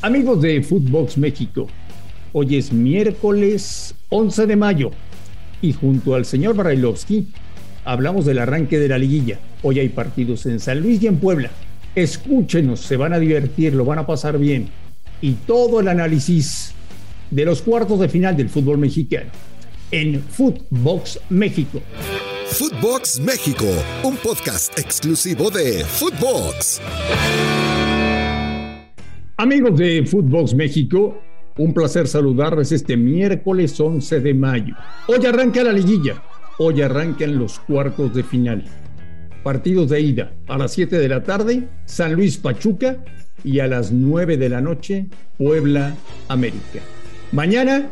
Amigos de Footbox México, hoy es miércoles 11 de mayo y junto al señor Barailovsky hablamos del arranque de la liguilla. Hoy hay partidos en San Luis y en Puebla. Escúchenos, se van a divertir, lo van a pasar bien. Y todo el análisis de los cuartos de final del fútbol mexicano en Footbox México. Footbox México, un podcast exclusivo de Footbox. Amigos de Footbox México, un placer saludarles este miércoles 11 de mayo. Hoy arranca la liguilla, hoy arrancan los cuartos de final. Partidos de ida a las 7 de la tarde, San Luis Pachuca y a las 9 de la noche, Puebla América. Mañana,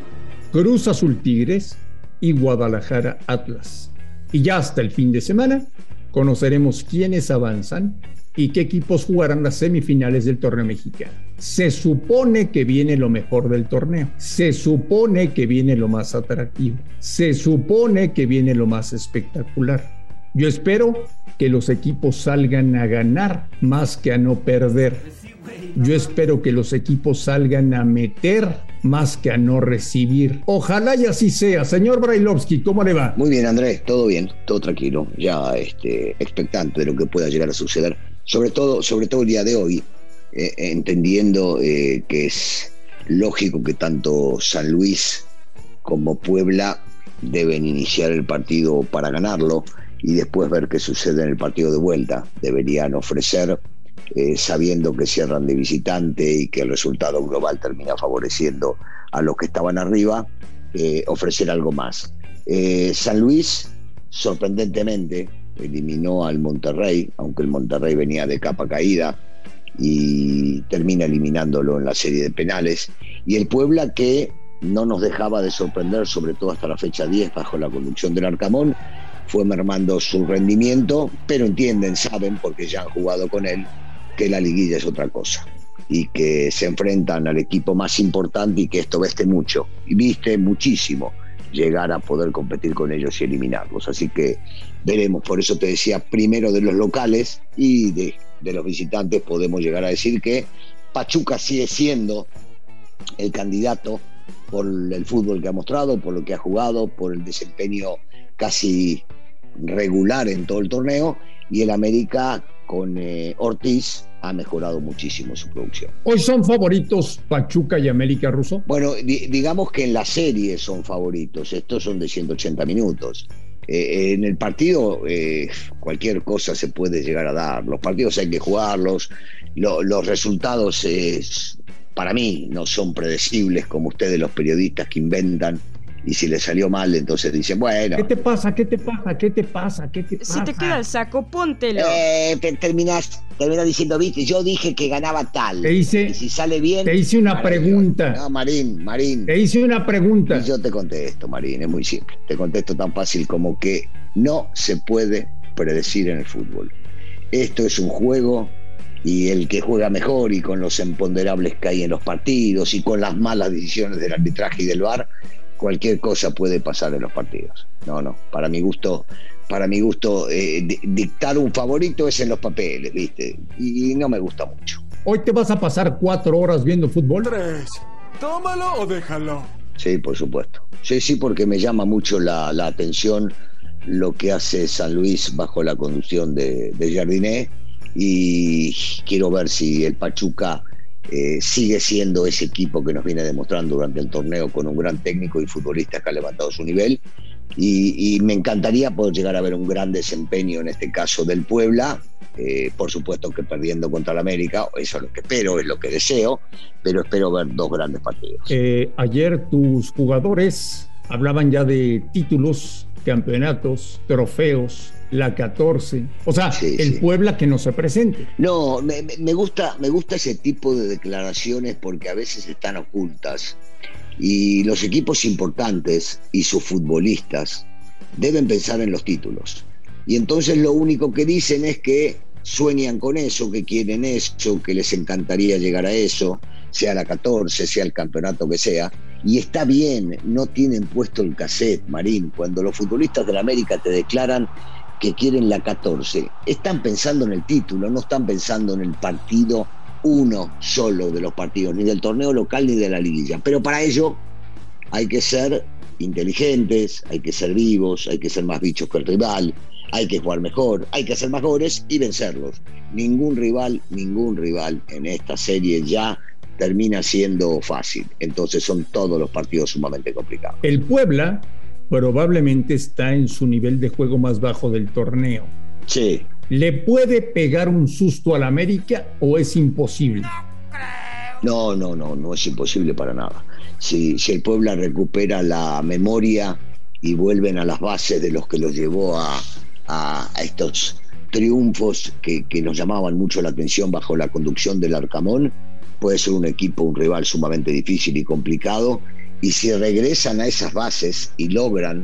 Cruz Azul Tigres y Guadalajara Atlas. Y ya hasta el fin de semana, conoceremos quiénes avanzan y qué equipos jugarán las semifinales del torneo mexicano. Se supone que viene lo mejor del torneo. Se supone que viene lo más atractivo. Se supone que viene lo más espectacular. Yo espero que los equipos salgan a ganar más que a no perder. Yo espero que los equipos salgan a meter más que a no recibir. Ojalá y así sea. Señor Brailovsky, ¿cómo le va? Muy bien, Andrés, todo bien, todo tranquilo, ya este, expectante de lo que pueda llegar a suceder, sobre todo, sobre todo el día de hoy, eh, entendiendo eh, que es lógico que tanto San Luis como Puebla deben iniciar el partido para ganarlo y después ver qué sucede en el partido de vuelta. Deberían ofrecer, eh, sabiendo que cierran de visitante y que el resultado global termina favoreciendo a los que estaban arriba, ofrecer algo más. San Luis, sorprendentemente, eliminó al Monterrey, aunque el Monterrey venía de capa caída, y termina eliminándolo en la serie de penales. Y el Puebla que no nos dejaba de sorprender, sobre todo hasta la fecha 10, bajo la conducción del Arcamón, fue mermando su rendimiento, pero entienden, saben, porque ya han jugado con él, que la liguilla es otra cosa y que se enfrentan al equipo más importante y que esto veste mucho, y viste muchísimo llegar a poder competir con ellos y eliminarlos. Así que veremos, por eso te decía, primero de los locales y de, los visitantes podemos llegar a decir que Pachuca sigue siendo el candidato por el fútbol que ha mostrado, por lo que ha jugado, por el desempeño casi regular en todo el torneo y el América con eh, Ortiz ha mejorado muchísimo su producción. Hoy son favoritos Pachuca y América Russo. Bueno, di- digamos que en la serie son favoritos, estos son de 180 minutos. Eh, en el partido eh, cualquier cosa se puede llegar a dar, los partidos hay que jugarlos, Lo- los resultados eh, para mí no son predecibles como ustedes los periodistas que inventan y si les salió mal entonces dicen, bueno, ¿Qué te pasa? ¿Qué te pasa? ¿Qué te pasa? ¿Qué te pasa? Si te queda el saco, póntelo. eh, te- terminás, terminás diciendo, viste, yo dije que ganaba tal. Te hice- y si sale bien... te hice una pregunta. No, Marín, Marín. Te hice una pregunta. Y yo te contesto, Marín, es muy simple. Te contesto tan fácil como que no se puede predecir en el fútbol. Esto es un juego y el que juega mejor y con los imponderables que hay en los partidos y con las malas decisiones del arbitraje y del VAR, cualquier cosa puede pasar en los partidos. No, no, para mi gusto, para mi gusto, eh, di- dictar un favorito es en los papeles, ¿viste? Y, y no me gusta mucho. Hoy te vas a pasar cuatro horas viendo fútbol. Tres. Tómalo o déjalo. Sí, por supuesto. Sí, sí, porque me llama mucho la, la atención lo que hace San Luis bajo la conducción de, de Jardiné y quiero ver si el Pachuca eh, sigue siendo ese equipo que nos viene demostrando durante el torneo con un gran técnico y futbolista que ha levantado su nivel. Y, me encantaría poder llegar a ver un gran desempeño en este caso del Puebla. eh, por supuesto que perdiendo contra el América, eso es lo que espero, es lo que deseo, pero espero ver dos grandes partidos. Eh, ayer tus jugadores hablaban ya de títulos, campeonatos, trofeos, la 14. O sea, Sí, el sí. Puebla que no se presente. No, me, me- me gusta, me gusta ese tipo de declaraciones porque a veces están ocultas y los equipos importantes y sus futbolistas deben pensar en los títulos. Y entonces lo único que dicen es que sueñan con eso, que quieren eso, que les encantaría llegar a eso, sea la 14, sea el campeonato que sea. Y está bien, no tienen puesto el cassette, Marín. Cuando los futbolistas de la América te declaran que quieren la 14, están pensando en el título, no están pensando en el partido uno solo de los partidos, ni del torneo local ni de la liguilla. Pero para ello hay que ser inteligentes, hay que ser vivos, hay que ser más bichos que el rival, hay que jugar mejor, hay que hacer más y vencerlos. Ningún rival, ningún rival en esta serie ya termina siendo fácil. Entonces son todos los partidos sumamente complicados. El Puebla probablemente está en su nivel de juego más bajo del torneo. Sí, ¿Le puede pegar un susto al América o es imposible? No, no, no, no es imposible para nada. Si, si el Puebla recupera la memoria y vuelven a las bases de los que los llevó a, a- a estos triunfos que, que nos llamaban mucho la atención bajo la conducción del Arcamón, puede ser un equipo, un rival sumamente difícil y complicado. Y si regresan a esas bases y logran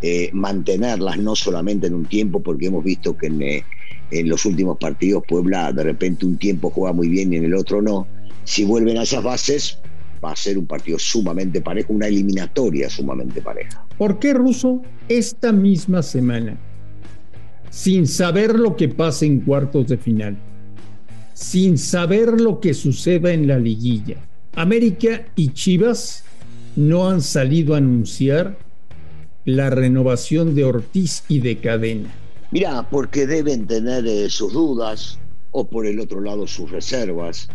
eh, mantenerlas no solamente en un tiempo, porque hemos visto que en, eh, en los últimos partidos Puebla de repente un tiempo juega muy bien y en el otro no. Si vuelven a esas bases, va a ser un partido sumamente parejo, una eliminatoria sumamente pareja. ¿Por qué Russo esta misma semana, sin saber lo que pasa en cuartos de final, sin saber lo que suceda en la liguilla, América y Chivas no han salido a anunciar la renovación de Ortiz y de Cadena? Mira, porque deben tener eh, sus dudas o por el otro lado sus reservas.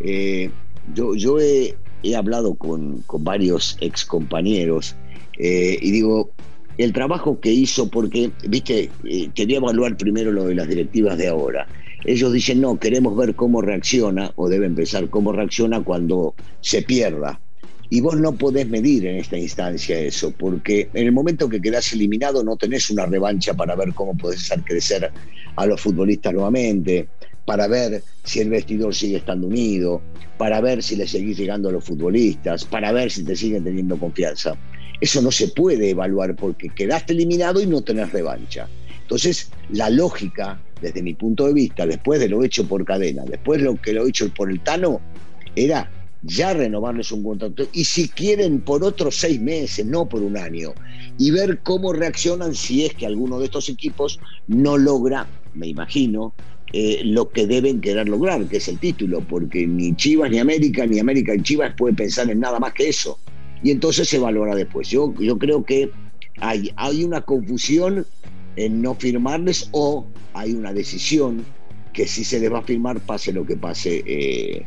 Eh, yo yo he, hablado con, con varios ex compañeros y digo, el trabajo que hizo, porque, viste, eh, quería evaluar primero lo de las directivas de ahora. Ellos dicen, no, queremos ver cómo reacciona, o debe empezar cómo reacciona cuando se pierda. Y vos no podés medir en esta instancia eso, porque en el momento que quedás eliminado no tenés una revancha para ver cómo podés hacer crecer a los futbolistas nuevamente, para ver si el vestidor sigue estando unido, para ver si le seguís llegando a los futbolistas, para ver si te siguen teniendo confianza. Eso no se puede evaluar porque quedaste eliminado y no tenés revancha. Entonces, la lógica, desde mi punto de vista, después de lo hecho por cadena, después de lo que lo hecho por el Tano, era ya renovarles un contrato y si quieren por otros seis meses, no por un año, y ver cómo reaccionan si es que alguno de estos equipos no logra, me imagino, eh, lo que deben querer lograr, que es el título, porque ni Chivas ni América, ni América y Chivas puede pensar en nada más que eso. Y entonces se valora después. Yo, yo creo que hay, hay una confusión en no firmarles o hay una decisión que si se les va a firmar pase lo que pase eh,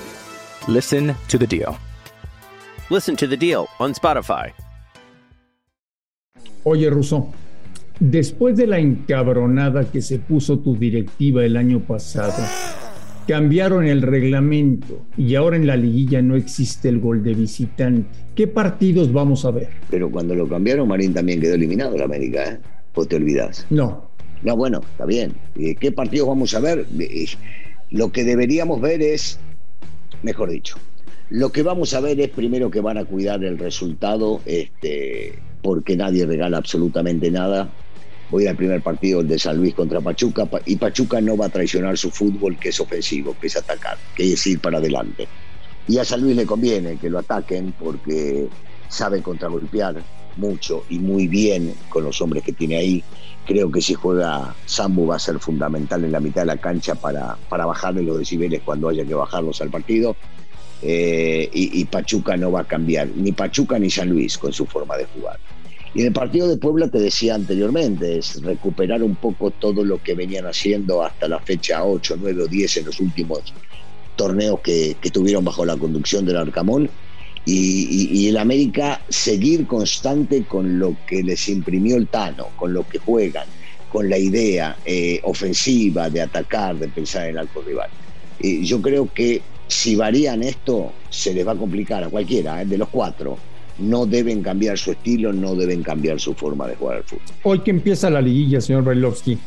Listen to The Deal. Listen to The Deal on Spotify. Oye, Russo, después de la encabronada que se puso tu directiva el año pasado, cambiaron el reglamento y ahora en la liguilla no existe el gol de visitante. ¿Qué partidos vamos a ver? Pero cuando lo cambiaron, Marín también quedó eliminado la América, ¿eh? ¿O te olvidas? No, No, bueno, está bien. Eh, ¿Qué partidos vamos a ver? Eh, Lo que deberíamos ver es, mejor dicho, lo que vamos a ver es primero que van a cuidar el resultado, este, porque nadie regala absolutamente nada. voy al primer partido, el de San Luis contra Pachuca, y Pachuca no va a traicionar su fútbol, que es ofensivo, que es atacar, que es ir para adelante. Y a San Luis le conviene que lo ataquen porque sabe contragolpear mucho y muy bien con los hombres que tiene ahí. Creo que si juega Sambu va a ser fundamental en la mitad de la cancha para, para bajarle los decibeles cuando haya que bajarlos al partido. Eh, y, Pachuca no va a cambiar, ni Pachuca ni San Luis con su forma de jugar. Y en el partido de Puebla te decía anteriormente, es recuperar un poco todo lo que venían haciendo hasta la fecha 8, 9 o 10 en los últimos torneos que, que tuvieron bajo la conducción del Arcamón. Y, el América seguir constante con lo que les imprimió el Tano, con lo que juegan, con la idea eh, ofensiva de atacar, de pensar en el arco rival. Y yo creo que si varían esto, se les va a complicar a cualquiera, ¿eh? de los cuatro. No deben cambiar su estilo, no deben cambiar su forma de jugar al fútbol. Hoy que empieza la liguilla, señor Bailovsky,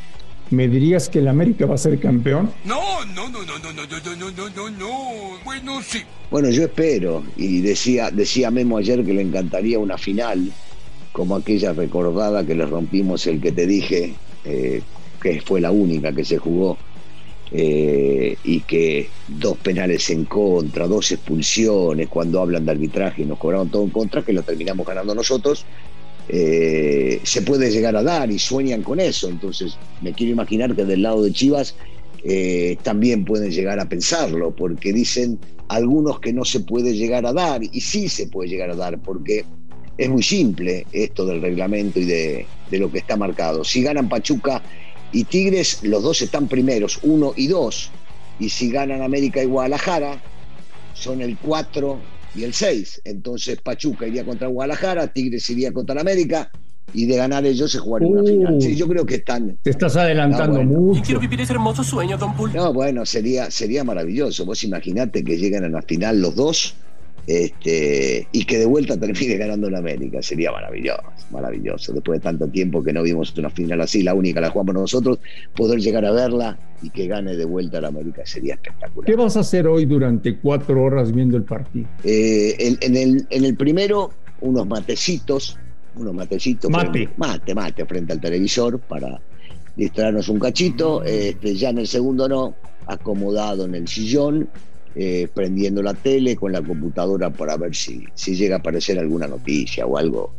¿me dirías que el América va a ser campeón? No, no, no, no, no, no, no, no, no, no, no. Bueno, sí. Bueno, yo espero, y decía, decía Memo ayer que le encantaría una final, como aquella recordada que le rompimos el que te dije, eh, que fue la única que se jugó eh, y que dos penales en contra, dos expulsiones, cuando hablan de arbitraje y nos cobraron todo en contra, que lo terminamos ganando nosotros, eh, se puede llegar a dar y sueñan con eso. Entonces, me quiero imaginar que del lado de Chivas eh, también pueden llegar a pensarlo, porque dicen algunos que no se puede llegar a dar, y sí se puede llegar a dar, porque es muy simple esto del reglamento y de, lo que está marcado. Si ganan Pachuca y Tigres, los dos están primeros, uno y dos. Y si ganan América y Guadalajara, son el 4 y el 6. Entonces Pachuca iría contra Guadalajara, Tigres iría contra América, y de ganar ellos se jugaría una final. Sí, yo creo que están. Te estás adelantando mucho. Y quiero vivir ese hermoso sueño, Don Bull. No, bueno, sería, sería maravilloso. Vos imaginate que llegan a la final los dos este, y que de vuelta termine ganando en América. Sería maravilloso, maravilloso. Después de tanto tiempo que no vimos una final así, la única la jugamos nosotros, poder llegar a verla y que gane de vuelta la América sería espectacular. ¿Qué vas a hacer hoy durante cuatro horas viendo el partido? Eh, en, el, en el primero, unos matecitos, unos matecitos. Mate. mate, mate, frente al televisor para distraernos un cachito. Este, ya en el segundo no, acomodado en el sillón eh, prendiendo la tele con la computadora para ver si, si llega a aparecer alguna noticia o algo.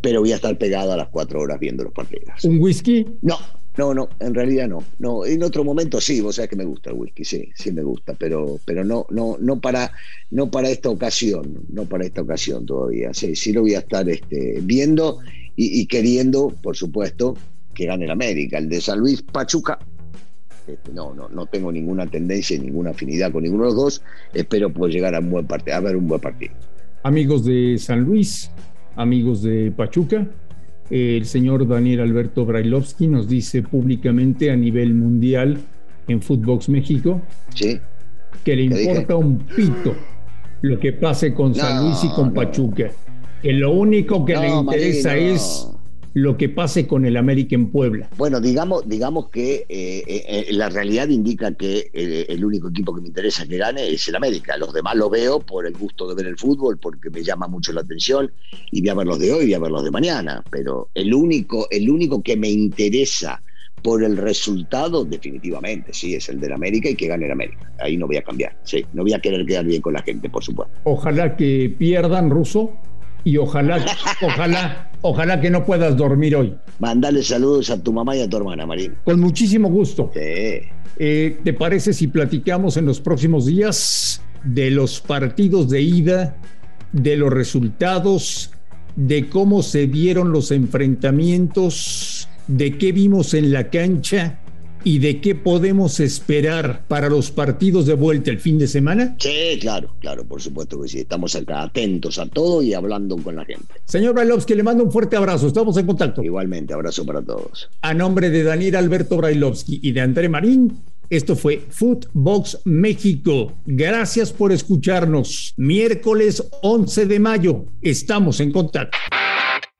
Pero voy a estar pegado a las cuatro horas viendo los partidos. ¿Un whisky? No, no, no, en realidad no. No, en otro momento sí, vos sabés que me gusta el whisky, sí, sí me gusta, pero, pero no, no, no para, no para esta ocasión, no para esta ocasión todavía. Sí, sí lo voy a estar este, viendo y, y queriendo, por supuesto, que gane el América. El de San Luis Pachuca este, no, no, no tengo ninguna tendencia y ninguna afinidad con ninguno de los dos. Espero poder llegar a un buen partido, a ver un buen partido. Amigos de San Luis, amigos de Pachuca, el señor Daniel Alberto Brailovsky nos dice públicamente a nivel mundial en Footbox México que le importa un pito lo que pase con San Luis y con Pachuca. Que lo único que le interesa es lo que pase con el América en Puebla. Bueno, digamos, digamos que eh, eh, la realidad indica que eh, el único equipo que me interesa que gane es el América. Los demás lo veo por el gusto de ver el fútbol, porque me llama mucho la atención y voy a ver los de hoy, voy a ver los de mañana. Pero el único, el único que me interesa por el resultado, definitivamente, sí, es el del América y que gane el América. Ahí no voy a cambiar, sí. No voy a querer quedar bien con la gente, por supuesto. Ojalá que pierdan, Ruso, y ojalá, ojalá, ojalá que no puedas dormir hoy. Mandale saludos a tu mamá y a tu hermana, Marín. Con muchísimo gusto. Sí. Eh, ¿Te parece si platicamos en los próximos días de los partidos de ida, de los resultados, de cómo se dieron los enfrentamientos, de qué vimos en la cancha y de qué podemos esperar para los partidos de vuelta el fin de semana? Sí, claro, claro, por supuesto que sí. Estamos acá atentos a todo y hablando con la gente. Señor Brailovsky, le mando un fuerte abrazo. Estamos en contacto. Igualmente, abrazo para todos. A nombre de Daniel Alberto Brailovsky y de André Marín, esto fue Footbox México. Gracias por escucharnos. Miércoles 11 de mayo. Estamos en contacto.